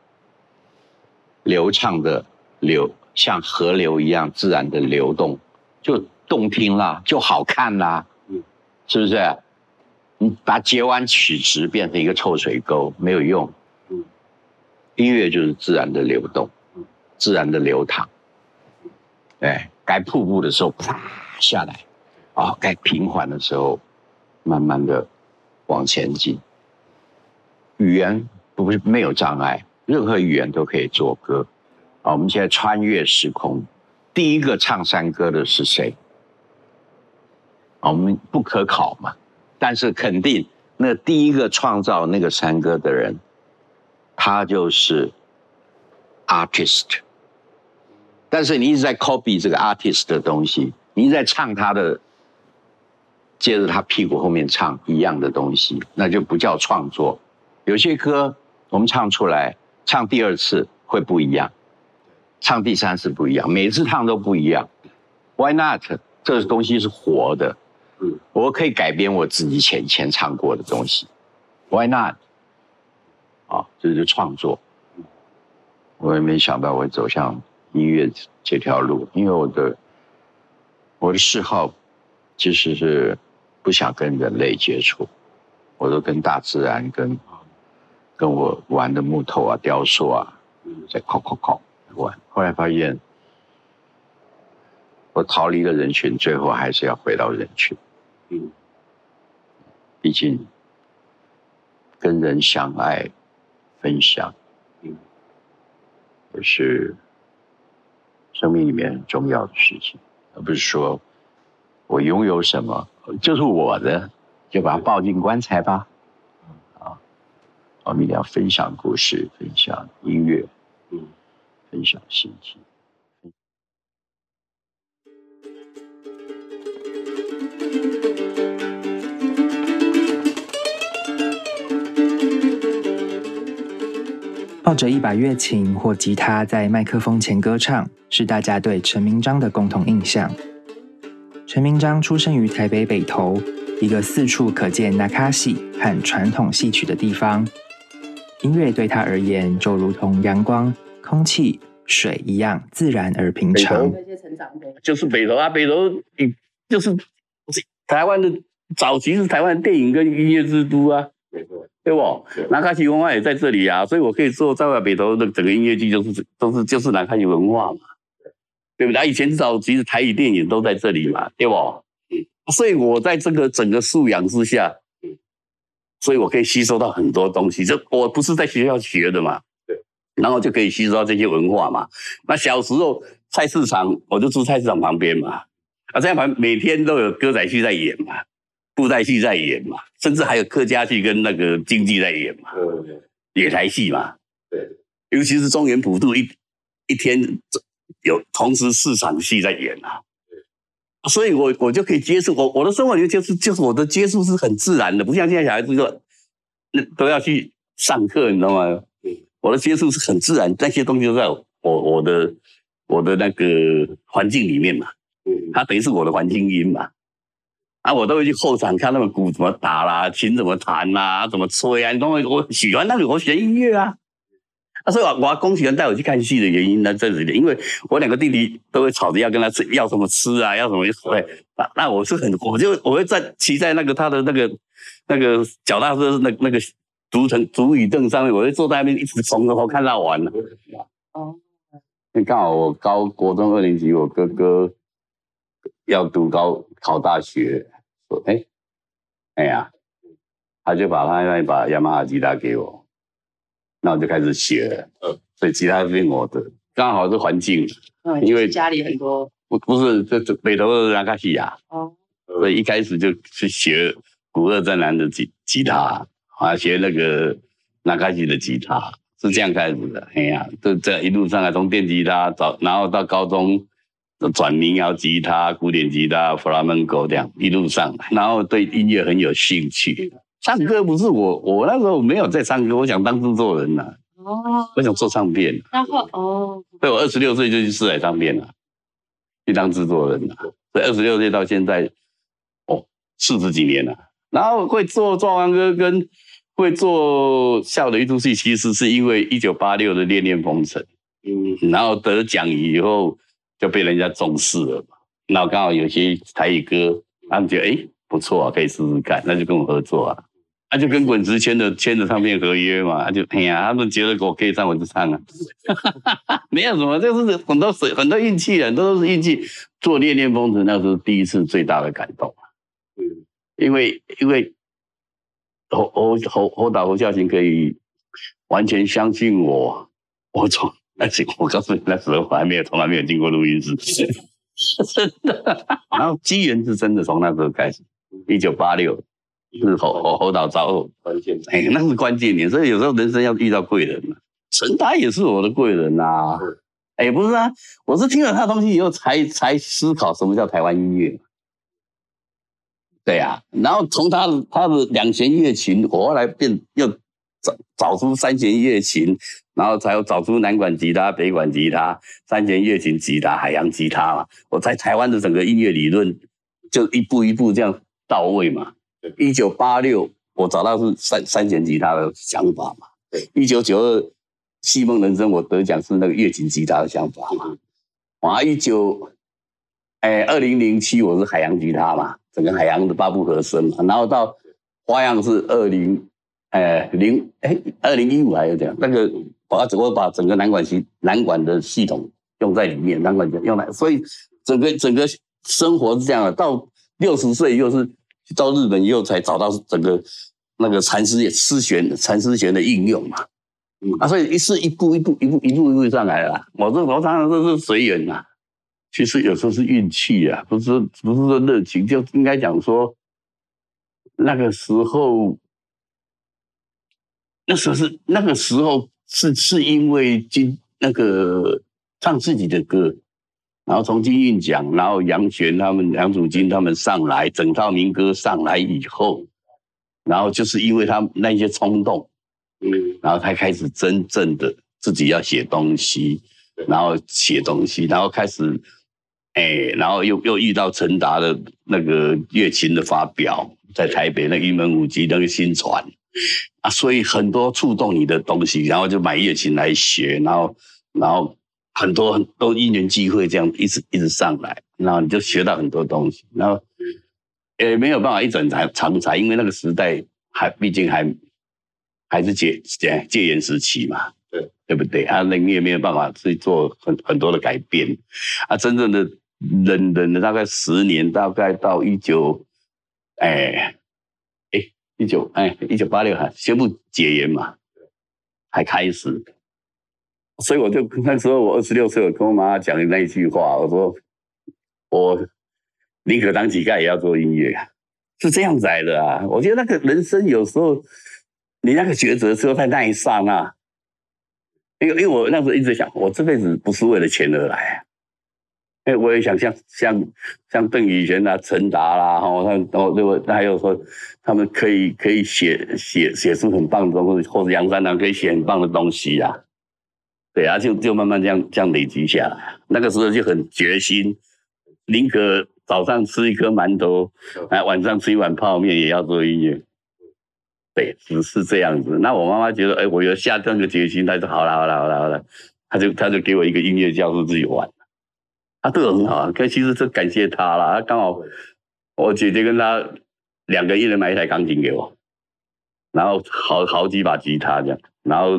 流畅的流，像河流一样自然的流动，就动听啦，就好看啦，嗯，是不是？你把截弯曲直变成一个臭水沟没有用，嗯，音乐就是自然的流动，自然的流淌。哎，该瀑布的时候啪下来，啊，该平缓的时候，慢慢的往前进。语言不是没有障碍，任何语言都可以做歌。啊，我们现在穿越时空，第一个唱山歌的是谁？我们不可考嘛，但是肯定那第一个创造那个山歌的人，他就是 artist。但是你一直在 copy 这个 artist 的东西，你一直在唱他的接着他屁股后面唱一样的东西，那就不叫创作。有些歌我们唱出来，唱第二次会不一样，唱第三次不一样，每次唱都不一样。Why not？这个东西是活的，嗯，我可以改编我自己前前唱过的东西。Why not？啊，这是创作。我也没想到我会走向音乐这条路，因为我的我的嗜好其实是不想跟人类接触，我都跟大自然、跟跟我玩的木头啊、雕塑啊，在敲敲敲玩。后来发现，我逃离了人群，最后还是要回到人群。嗯，毕竟跟人相爱、分享。嗯也是生命里面很重要的事情，而不是说我拥有什么就是我的，就把它抱进棺材吧。啊，我们一定要分享故事，分享音乐，嗯，分享心情。抱着一把乐琴或吉他在麦克风前歌唱，是大家对陈明章的共同印象。陈明章出生于台北北投，一个四处可见纳卡西和传统戏曲的地方。音乐对他而言，就如同阳光、空气、水一样自然而平常。就是北投啊，北投，就是台湾的早期是台湾电影跟音乐之都啊。对不？南卡西文化也在这里啊，所以我可以说，在北投的整个音乐剧就是都是就是南卡西文化嘛，对不对？以前至少其实台语电影都在这里嘛，对不？嗯，所以我在这个整个素养之下，所以我可以吸收到很多东西。这我不是在学校学的嘛，对，然后就可以吸收到这些文化嘛。那小时候菜市场，我就住菜市场旁边嘛，啊，这样旁每天都有歌仔戏在演嘛。布袋戏在演嘛，甚至还有客家戏跟那个京剧在演嘛，野台戏嘛，对，尤其是中原普渡一一天有同时四场戏在演啊，所以我我就可以接触我我的生活里面就是就是我的接触是很自然的，不像现在小孩子说那都要去上课，你知道吗？我的接触是很自然，那些东西都在我我的我的那个环境里面嘛，它等于是我的环境音嘛。啊，我都会去后场看他们鼓怎么打啦，琴怎么弹啦，怎么吹啊。你懂我？我喜欢那个，我学音乐啊。啊，所以我我公喜欢带我去看戏的原因呢，在这里，因为我两个弟弟都会吵着要跟他吃，要什么吃啊，要什么对。那那我是很，我就我会在骑在那个他的那个那个脚踏车那那个竹藤竹椅凳上面，我就坐在那边一直从头看到完。了。哦，那刚好我高国中二年级，我哥哥。要读高考大学，说哎，哎呀，他就把他那一把雅马哈吉他给我，那我就开始学了。嗯，所以吉他是我的，刚好是环境，因为家里很多。不不是这这北投的拉卡西亚哦，所以一开始就去学古二战男的吉吉他，啊，学那个拉卡西的吉他，是这样开始的。哎呀，就这一路上啊，从电吉他找，然后到高中。转民谣吉他、古典吉他、弗拉门戈这样一路上，然后对音乐很有兴趣。唱歌不是我，我那时候没有在唱歌，我想当制作人呐。哦，我想做唱片。然后哦，对我二十六岁就去四海唱片了，去当制作人了。所以二十六岁到现在，哦，四十几年了。然后会做壮王歌跟会做笑的一出戏，其实是因为一九八六的《恋恋风尘》，嗯，然后得奖以后。就被人家重视了嘛，那刚好有些台语歌，他们觉得哎不错啊，可以试试看，那就跟我合作啊，那就跟滚石签的签的唱片合约嘛，就哎呀，他们觉得我可以唱我就唱啊，没有什么，就是很多很多运气啊，都是运气。做《恋恋风尘》那是第一次最大的感动啊，嗯，因为因为侯侯侯侯导侯孝贤可以完全相信我，我从。而且我告诉你，那时候我还没有，从来没有进过录音室，真的。然后机缘是真的从那时候开始，一九八六是侯侯侯导招关键，哎，那是关键点。所以有时候人生要遇到贵人嘛，陈达也是我的贵人呐。哎，不是啊，我是听了他的东西以后才才思考什么叫台湾音乐。对啊，然后从他的他的两弦乐琴，我后来变又找找出三弦乐琴，然后才找出南管吉他、北管吉他、三弦乐琴吉他、海洋吉他嘛。我在台湾的整个音乐理论就一步一步这样到位嘛。一九八六我找到是三三弦吉他的想法嘛。对一九九二戏梦人生我得奖是那个乐琴吉他的想法嘛。哇，一九哎二零零七我是海洋吉他嘛。整个海洋的八部合声嘛，然后到花样是二零，哎零哎二零一五还有这样，那个把我把整个南管系南管的系统用在里面，南管就用来，所以整个整个生活是这样的。到六十岁又是到日本以后才找到整个那个禅师诗弦禅师弦的应用嘛，啊，所以一是一步一步一步一步一步上来了。我这我常常都是随缘呐。其实有时候是运气啊，不是不是说热情，就应该讲说那个时候，那时候是那个时候是是因为金那个唱自己的歌，然后从金韵奖，然后杨泉他们杨祖金他们上来，整套民歌上来以后，然后就是因为他那些冲动，嗯，然后才开始真正的自己要写东西，然后写东西，然后开始。哎，然后又又遇到陈达的那个乐琴的发表，在台北那一门五级那个新传啊，所以很多触动你的东西，然后就买乐琴来学，然后然后很多很多因缘机会这样一直一直上来，然后你就学到很多东西，然后也没有办法一整才长才，因为那个时代还毕竟还还是戒戒戒严时期嘛，对不对啊？那你也没有办法去做很很多的改变啊，真正的。忍忍了大概十年，大概到一九，哎，哎，一九，哎，一九八六哈，宣布解严嘛，才开始。所以我就那时候我二十六岁，我跟我妈妈讲的那一句话，我说我宁可当乞丐也要做音乐，是这样子来的啊。我觉得那个人生有时候你那个抉择只有在那一刹那，因为因为我那时候一直想，我这辈子不是为了钱而来。哎，我也想像像像邓宇贤啊、陈达啦，哈，他然后对我还有说，他们可以可以写写写出很棒的东西，或者杨三郎可以写很棒的东西啊。对啊，就就慢慢这样这样累积下来。那个时候就很决心，宁可早上吃一颗馒头，哎，晚上吃一碗泡面，也要做音乐。对，只是这样子。那我妈妈觉得，哎，我有下这个决心，她说好了好了好了好了，她就她就给我一个音乐教室自己玩。他对我很好啊，可其实是感谢她了。他刚好我姐姐跟她两个一人买一台钢琴给我，然后好好几把吉他这样，然后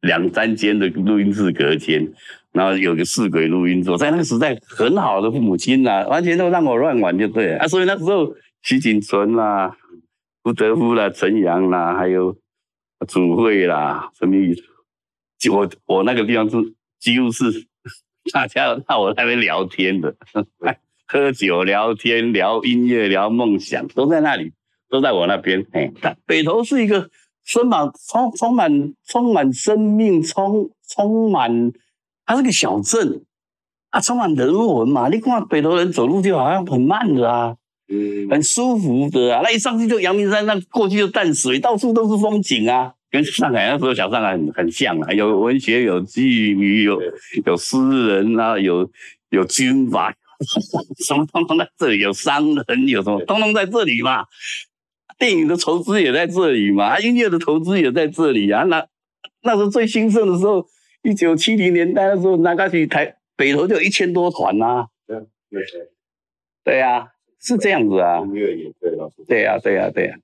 两三间的录音室隔间，然后有个四轨录音座，在那个时代很好的父母亲呐，完全都让我乱玩就对了啊。所以那时候徐锦存啦、胡德夫啦、陈阳啦，还有祖慧啦，什么意思？我我那个地方是几乎是。大家到我那边聊天的，喝酒聊天、聊音乐、聊梦想，都在那里，都在我那边。哎，北投是一个充满、充充满、充满生命、充充满，它是个小镇，啊，充满人文嘛。你看北投人走路就好像很慢的啊，很舒服的啊。那一上去就阳明山，那过去就淡水，到处都是风景啊。跟上海那时候小上海很很像啊，有文学，有妓女，有有诗人啊，有有军阀，什么通通在这里，有商人，有什么通通在这里嘛。电影的投资也在这里嘛，音乐的投资也在这里啊。那那时候最兴盛的时候，一九七零年代的时候，那个去台北头就有一千多团呐。对对对呀，是这样子啊。音乐也对啊。对呀对呀对呀。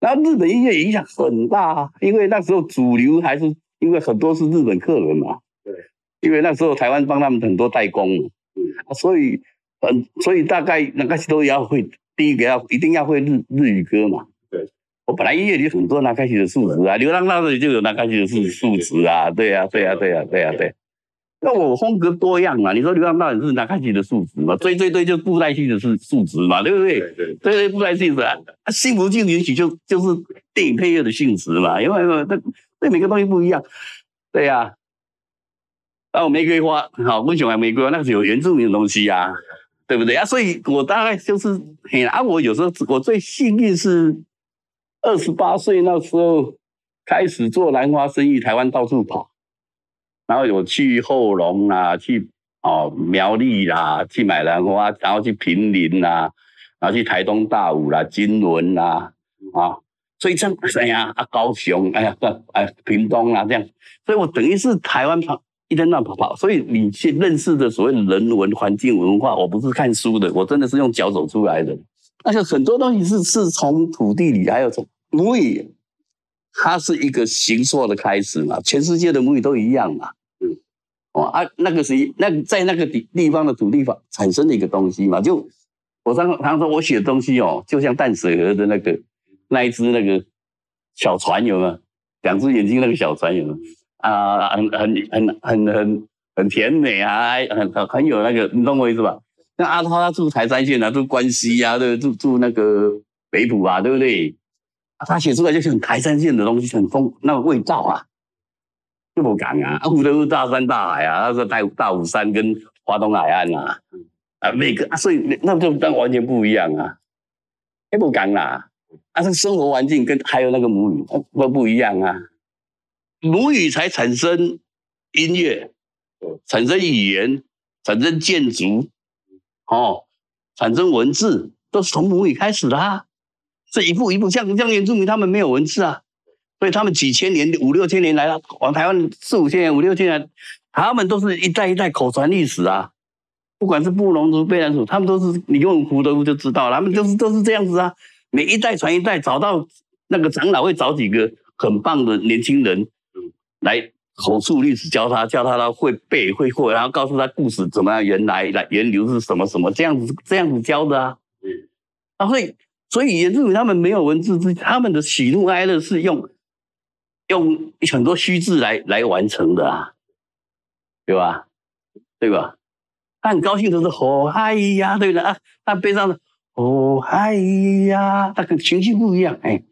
然后日本音乐影响很大，因为那时候主流还是因为很多是日本客人嘛。对。因为那时候台湾帮他们很多代工，嗯，所以，嗯，所以大概那个都要会，第一个要一定要会日日语歌嘛。对。我本来音乐里很多那开西的数值啊，流浪那里就有那开西的数数值啊，对呀，对呀，对呀，对呀，对。那我风格多样嘛！你说流浪到底是哪开系的数值嘛？对对对，就布袋戏的是数值嘛，对不对？对对对，布袋戏是啊，幸福进行曲就就是电影配乐的性质嘛，因为那那每个东西不一样，对呀。哦，玫瑰花，好，温雄还玫瑰花，那是有原住民的东西呀，对不对啊？所以我大概就是，很啊，我有时候我最幸运是二十八岁那时候开始做兰花生意，台湾到处跑，然后有去后龙啦，去哦苗栗啦，去买兰花，然后去平林啦，然后去台东大武啦、金轮啦，啊，所以这样，哎呀，啊高雄，哎呀，哎屏东啦，这样，所以我等于是台湾跑。一天到晚跑跑，所以你去认识的所谓人文、环境、文化，我不是看书的，我真的是用脚走出来的。而且很多东西是是从土地里，还有从母语，它是一个形塑的开始嘛。全世界的母语都一样嘛。嗯，哦啊，那个是那在那个地地方的土地方产生的一个东西嘛。就我常常说，我写的东西哦，就像淡水河的那个那一只那个小船有没有？两只眼睛那个小船有没有？啊，很很很很很很甜美啊，很很很有那个，你懂我意思吧？那阿涛他住台山县啊，住关西啊，对，住住那个北埔啊，对不对？他写出来就是很台山县的东西，很风那个味道啊，就不敢啊，啊，湖都是大山大海啊，他说大大武山跟华东海岸啊，啊，每个啊，所以那就当完全不一样啊，也不敢啦，啊，这生活环境跟还有那个母语都不一样啊。母语才产生音乐，产生语言，产生建筑，哦，产生文字，都是从母语开始的啊。这一步一步，像像原住民他们没有文字啊，所以他们几千年、五六千年来了，往台湾四五千年、五六千年，他们都是一代一代口传历史啊。不管是布农族、卑南族，他们都是你用胡德夫就知道，他们都是都是这样子啊。每一代传一代，找到那个长老会找几个很棒的年轻人。来口述历史，教他，教他他会背会会，然后告诉他故事怎么样，原来来源流是什么什么，这样子这样子教的啊。嗯，啊，所以所以原住民他们没有文字之，他们的喜怒哀乐是用用很多虚字来来完成的啊，对吧？对吧？他很高兴的是哦嗨呀，对了啊？他悲伤的哦嗨呀，那个情绪不一样，哎，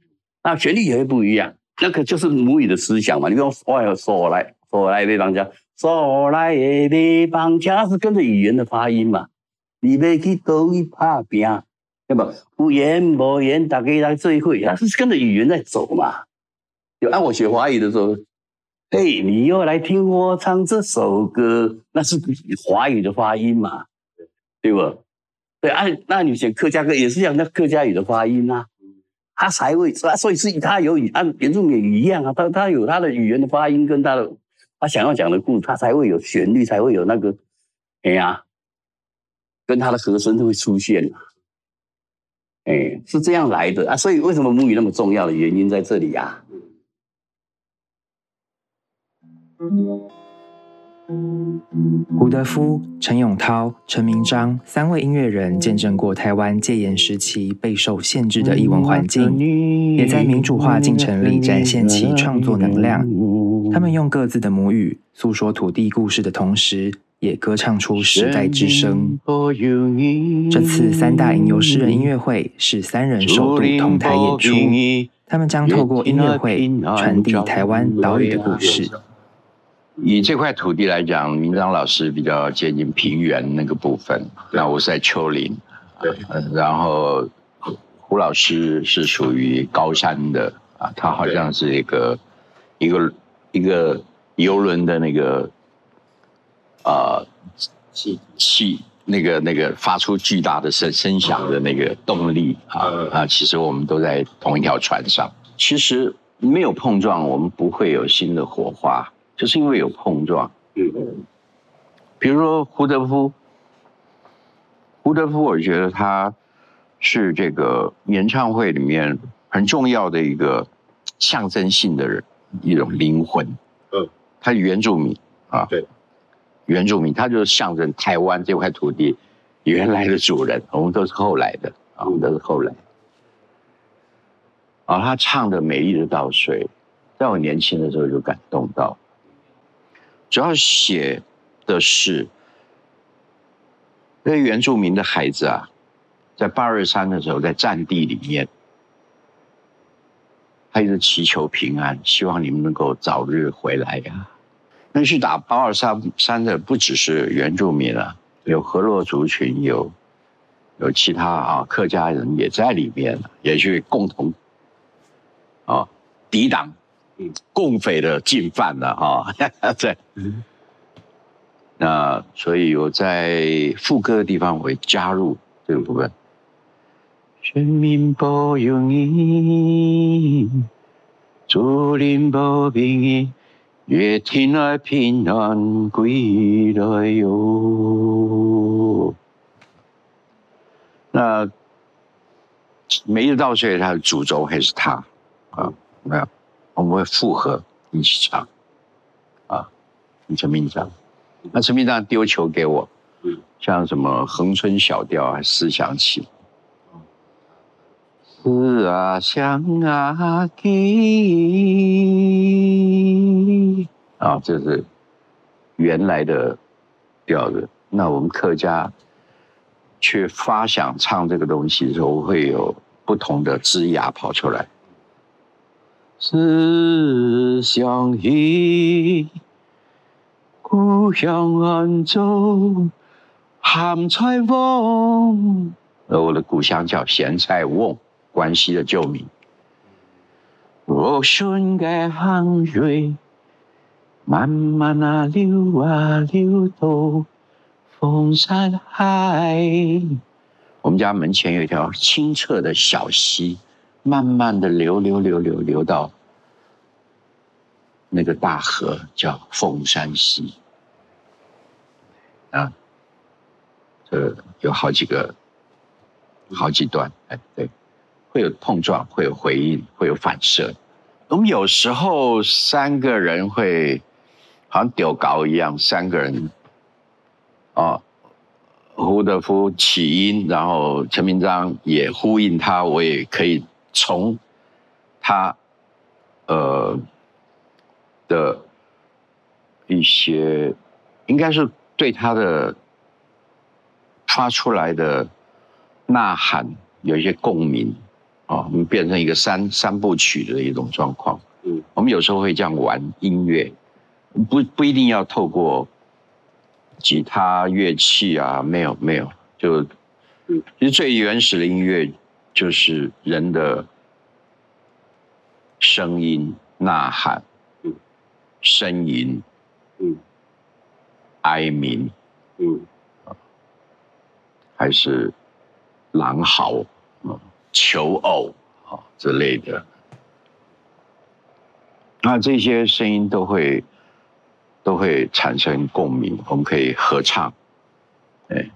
那旋律也会不一样。那个就是母语的思想嘛，你用我有说来说来的帮腔，说来的帮腔是跟着语言的发音嘛。你要去倒位拍拼，那么无言无言，大家来聚会，他是跟着语言在走嘛。就按我学华语的时候，嘿，你又来听我唱这首歌，那是华语的发音嘛，对不？对，按那你选客家歌也是这样，那客家语的发音啊。他才会，所以是以他有语，按原住民语一样啊，他他有他的语言的发音跟他的他想要讲的故事，他才会有旋律，才会有那个，哎呀，跟他的和声都会出现，哎，是这样来的啊，所以为什么母语那么重要的原因在这里呀？胡德夫、陈永涛、陈明章三位音乐人见证过台湾戒严时期备受限制的艺文环境，也在民主化进程里展现其创作能量。他们用各自的母语诉说土地故事的同时，也歌唱出时代之声。这次三大吟游诗人音乐会是三人首度同台演出，他们将透过音乐会传递台湾岛屿的故事。以这块土地来讲，明章老师比较接近平原那个部分，那我是在丘陵，对，然后胡老师是属于高山的啊，他好像是一个一个一个游轮的那个啊气气那个那个发出巨大的声声响的那个动力啊啊，其实我们都在同一条船上，其实没有碰撞，我们不会有新的火花。就是因为有碰撞，嗯，比如说胡德夫，胡德夫，我觉得他是这个演唱会里面很重要的一个象征性的人，一种灵魂，嗯，他是原住民啊，对，原住民，他就是象征台湾这块土地原来的主人，我们都是后来的，我们都是后来，啊，他唱的《美丽的稻穗》，在我年轻的时候就感动到。主要写的是那原住民的孩子啊，在八二三的时候，在战地里面，他一直祈求平安，希望你们能够早日回来呀。那去打八二三三的不只是原住民啊，有河洛族群，有有其他啊客家人也在里面，也去共同啊抵挡共匪的进犯了哈，在。那所以我在副歌的地方会加入这个部分。全民保佑你，竹林保平安，月天来平安归来哟。那每日到岁，它的主轴还是他啊，没有，我们会复合一起唱啊，陈明章。那陈明章丢球给我，像什么恒春小调啊，思想起。思啊想啊给啊，这是原来的调子。那我们客家去发想唱这个东西的时候，会有不同的枝芽跑出来。思想起故乡安州咸菜瓮，而我的故乡叫咸菜瓮。关西的旧名，我顺该汗水慢慢啊流啊流到风山海。我们家门前有一条清澈的小溪，慢慢的流流流流流到那个大河，叫凤山溪。啊，这有好几个，好几段，哎，对。会有碰撞，会有回应，会有反射。我们有时候三个人会好像丢高一样，三个人啊，胡德夫起因，然后陈明章也呼应他，我也可以从他呃的一些，应该是对他的发出来的呐喊有一些共鸣。哦，我们变成一个三三部曲的一种状况。嗯，我们有时候会这样玩音乐，不不一定要透过吉他乐器啊，没有没有，就其实最原始的音乐就是人的声音呐喊，嗯，呻吟，嗯，哀鸣，嗯，还是狼嚎，嗯。求偶啊之类的，那这些声音都会都会产生共鸣，我们可以合唱，哎，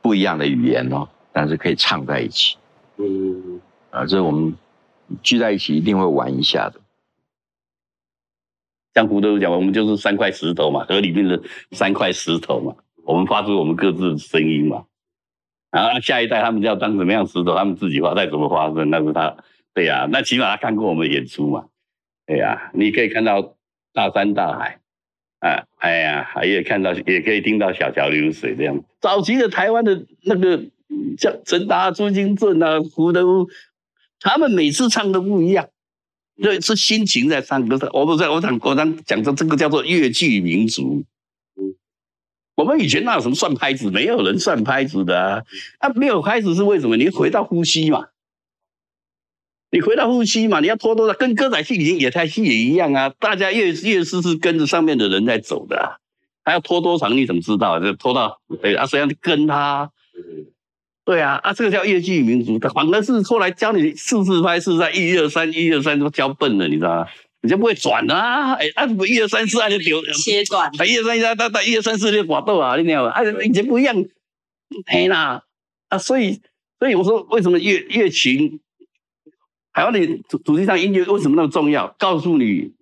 不一样的语言哦，但是可以唱在一起。嗯，啊，这我们聚在一起一定会玩一下的。像胡德讲，我们就是三块石头嘛，河里面的三块石头嘛，我们发出我们各自的声音嘛。然后下一代他们要当什么样石头，他们自己画再怎么发生，那是他，对呀，那起码他看过我们演出嘛，对呀，你可以看到大山大海，啊，哎呀，还也看到，也可以听到小桥流水这样。早期的台湾的那个像陈达、朱金正啊、胡德夫，他们每次唱都不一样，对，是心情在唱歌。我不在，我讲，我讲讲的这个叫做越剧民族。我们以前那有什么算拍子？没有人算拍子的啊！啊，没有拍子是为什么？你回到呼吸嘛，你回到呼吸嘛，你要拖多少？跟歌仔戏以前野台戏也一样啊！大家乐乐师是跟着上面的人在走的，他要拖多长？你怎么知道？就拖到对啊，谁要跟他？对啊，啊，这个叫越剧民族。反而是后来教你四四拍，是在一二三，一二三都教笨了，你知道吗？你就不会转啊？哎，啊，一二三四，啊就丢切断。啊，一二三四，他他一二三四就滑豆啊，你知道吗？啊，以前不一样，嘿啦啊，所以所以我说，为什么乐乐琴，台湾的主主题上音乐为什么那么重要？告诉你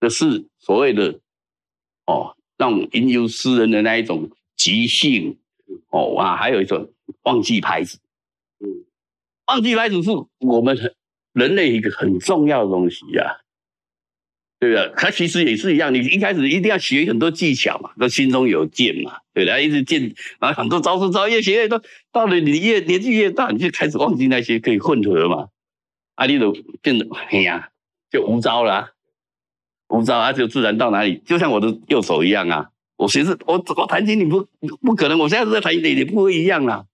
的是所谓的哦，让吟游诗人的那一种即兴哦啊，还有一种忘记拍子，嗯，忘记拍子是我们很人类一个很重要的东西呀。对不对？它其实也是一样，你一开始一定要学很多技巧嘛，都心中有剑嘛，对不对？一直剑，然后很多招式招越学越多，到了你越年纪越大，你就开始忘记那些可以混合嘛，啊，你都变得哎呀，就无招了，无招啊，就自然到哪里，就像我的右手一样啊，我其实我我弹琴你不不可能，我现在在弹你你不会一样啦，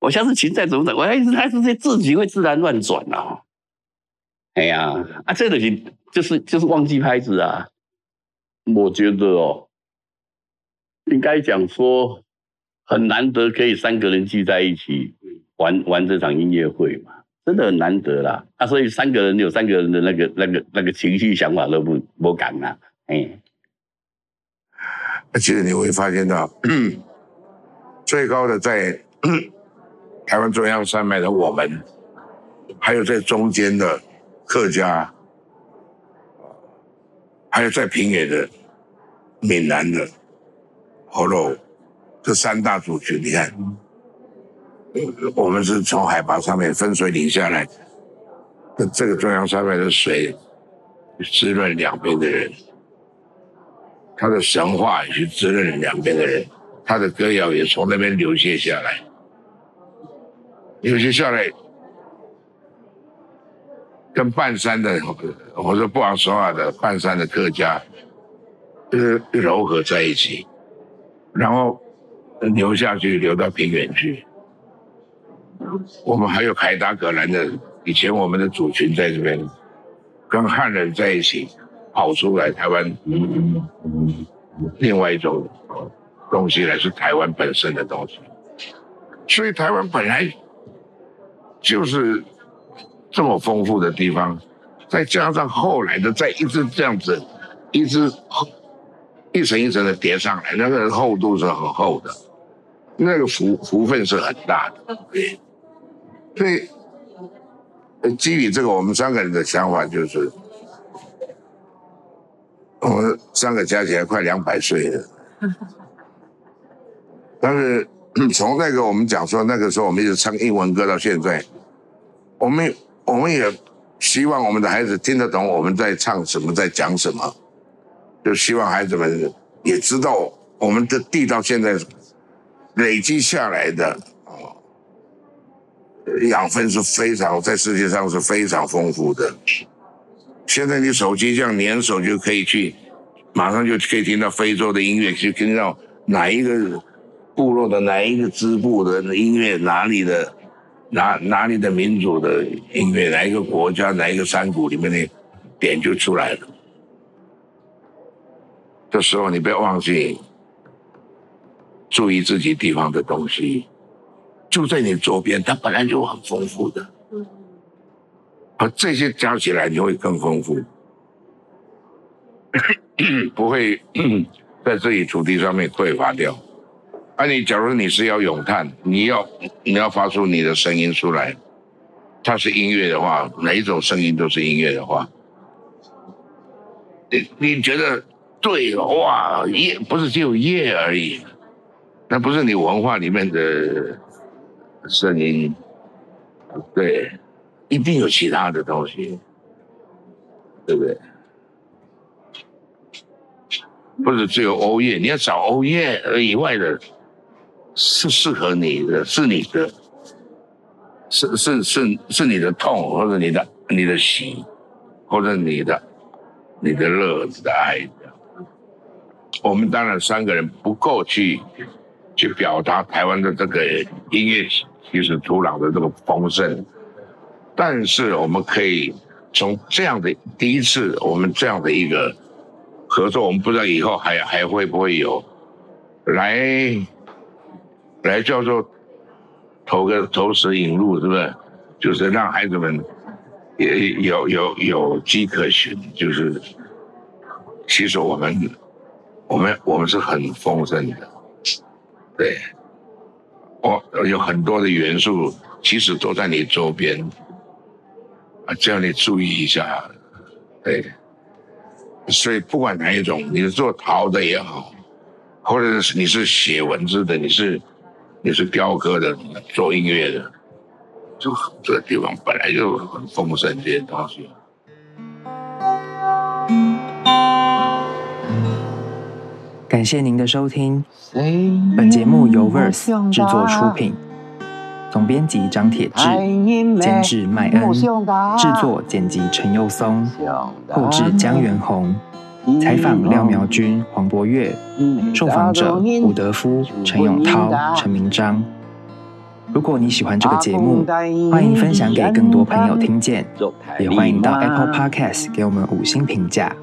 我下次琴再怎么整，我还是还是自己会自然乱转啊。哎呀，啊，这东西就是就是忘记拍子啊。我觉得哦，应该讲说很难得可以三个人聚在一起玩玩这场音乐会嘛，真的很难得啦。啊，所以三个人有三个人的那个那个那个情绪想法都不不敢啦。哎，而且你会发现到 最高的在 台湾中央山脉的我们，还有在中间的客家。还有在平野的、闽南的、河洛这三大族群，你看，我们是从海拔上面分水岭下来，这这个中央山脉的水滋润两边的人，他的神话也是滋润两边的人，他的歌谣也从那边流泻下来，流泻下来。跟半山的，我说不好说话的半山的客家，就是柔合在一起，然后流下去，流到平原去。我们还有凯达格兰的，以前我们的主群在这边，跟汉人在一起跑出来台湾，另外一种东西来是台湾本身的东西，所以台湾本来就是。这么丰富的地方，再加上后来的再一直这样子，一直一层一层的叠上来，那个厚度是很厚的，那个福福分是很大的。所以，基于这个，我们三个人的想法就是，我们三个加起来快两百岁了。但是从那个我们讲说，那个时候我们一直唱英文歌到现在，我们。我们也希望我们的孩子听得懂我们在唱什么，在讲什么，就希望孩子们也知道我们的地到现在累积下来的养分是非常在世界上是非常丰富的。现在你手机这样连手就可以去，马上就可以听到非洲的音乐，去听到哪一个部落的哪一个支部的音乐，哪里的。哪哪里的民族的音乐，哪一个国家，哪一个山谷里面的点就出来了。这时候你不要忘记注意自己地方的东西，就在你周边，它本来就很丰富的。而这些加起来，你会更丰富，不会 在这里土地上面匮乏掉。而你，假如你是要咏叹，你要你要发出你的声音出来，它是音乐的话，哪一种声音都是音乐的话，你你觉得对哇？乐不是只有乐而已，那不是你文化里面的声音，对，一定有其他的东西，对不对？不是只有欧叶，你要找欧乐以外的。是适合你的，是你的，是是是是你的痛，或者你的你的喜，或者你的你的乐，你的爱。我们当然三个人不够去去表达台湾的这个音乐其实土壤的这个丰盛，但是我们可以从这样的第一次，我们这样的一个合作，我们不知道以后还还会不会有来。来叫做投个投石引路，是不是？就是让孩子们也有有有迹可循。就是其实我们我们我们是很丰盛的，对，我有很多的元素，其实都在你周边啊，叫你注意一下，对。所以不管哪一种，你是做陶的也好，或者是你是写文字的，你是。你是雕刻的，做音乐的，就这个地方本来就很丰盛这些东西。感谢您的收听，本节目由 Verse 制作出品，总编辑张铁志，监制麦恩，制作剪辑陈佑松，后制江元宏。采访廖苗君、黄博月，受访者伍德夫、陈永涛、陈明章。如果你喜欢这个节目，欢迎分享给更多朋友听见，也欢迎到 Apple Podcast 给我们五星评价。